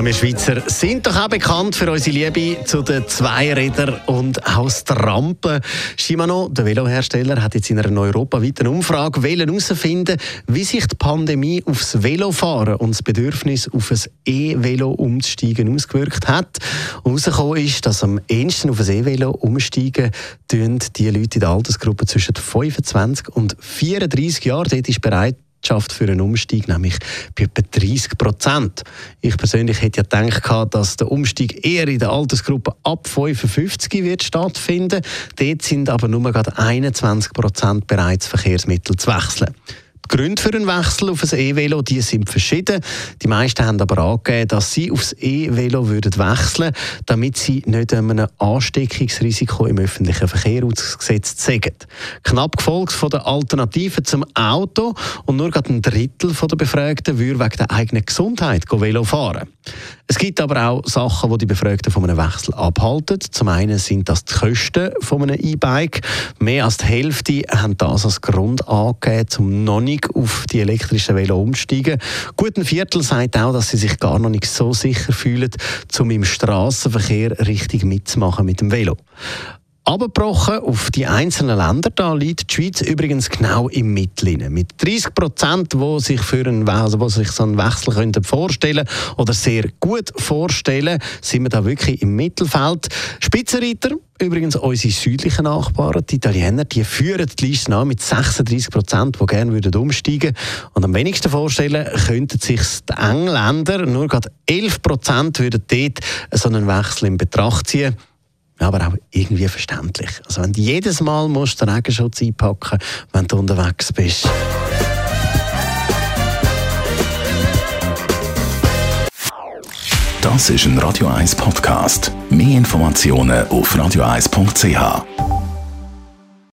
Ja, wir Schweizer sind doch auch bekannt für unsere Liebe zu den Zweirädern und auch das Trampen. Shimano, der Velohersteller, hat jetzt in einer europaweiten Umfrage herausfinden, wie sich die Pandemie aufs Velofahren und das Bedürfnis auf ein E-Velo umzusteigen ausgewirkt hat. Herausgekommen ist, dass am ehesten auf ein E-Velo umsteigen tun die Leute in der Altersgruppe zwischen 25 und 34 Jahren. Dort ist bereit Bereitschaft für einen Umstieg, nämlich bei etwa 30 Prozent. Ich persönlich hätte ja gedacht, dass der Umstieg eher in der Altersgruppe ab 55 wird stattfinden. Dort sind aber nur gerade 21 Prozent bereit, Verkehrsmittel zu wechseln. Gründe für einen Wechsel auf ein E-Velo sind verschieden. Die meisten haben aber angegeben, dass sie aufs E-Velo würden wechseln damit sie nicht einem Ansteckungsrisiko im öffentlichen Verkehr ausgesetzt sind. Knapp gefolgt von der Alternative zum Auto und nur gerade ein Drittel der Befragten würde wegen der eigenen Gesundheit Velo fahren. Es gibt aber auch Sachen, die die Befragten von einem Wechsel abhalten. Zum einen sind das die Kosten von einem E-Bike. Mehr als die Hälfte haben das als Grund angegeben, um noch nicht auf die elektrischen Velo umzusteigen. Gut ein Viertel sagt auch, dass sie sich gar noch nicht so sicher fühlen, um im Straßenverkehr richtig mitzumachen mit dem Velo. Abgebrochen auf die einzelnen Länder, da liegt die Schweiz übrigens genau im Mittel. Mit 30 Prozent, die sich für einen, also wo sich so einen Wechsel könnten vorstellen oder sehr gut vorstellen, sind wir da wirklich im Mittelfeld. Spitzenreiter, übrigens unsere südlichen Nachbarn, die Italiener, die führen die Liste an mit 36 Prozent, die gerne würden umsteigen Und am wenigsten vorstellen könnten sich die Engländer, nur gerade 11 Prozent würden dort so einen Wechsel in Betracht ziehen aber auch irgendwie verständlich. Also wenn du jedes Mal musst den Regenschutz einpacken wenn du unterwegs bist. Das ist ein Radio 1 Podcast. Mehr Informationen auf radio1.ch.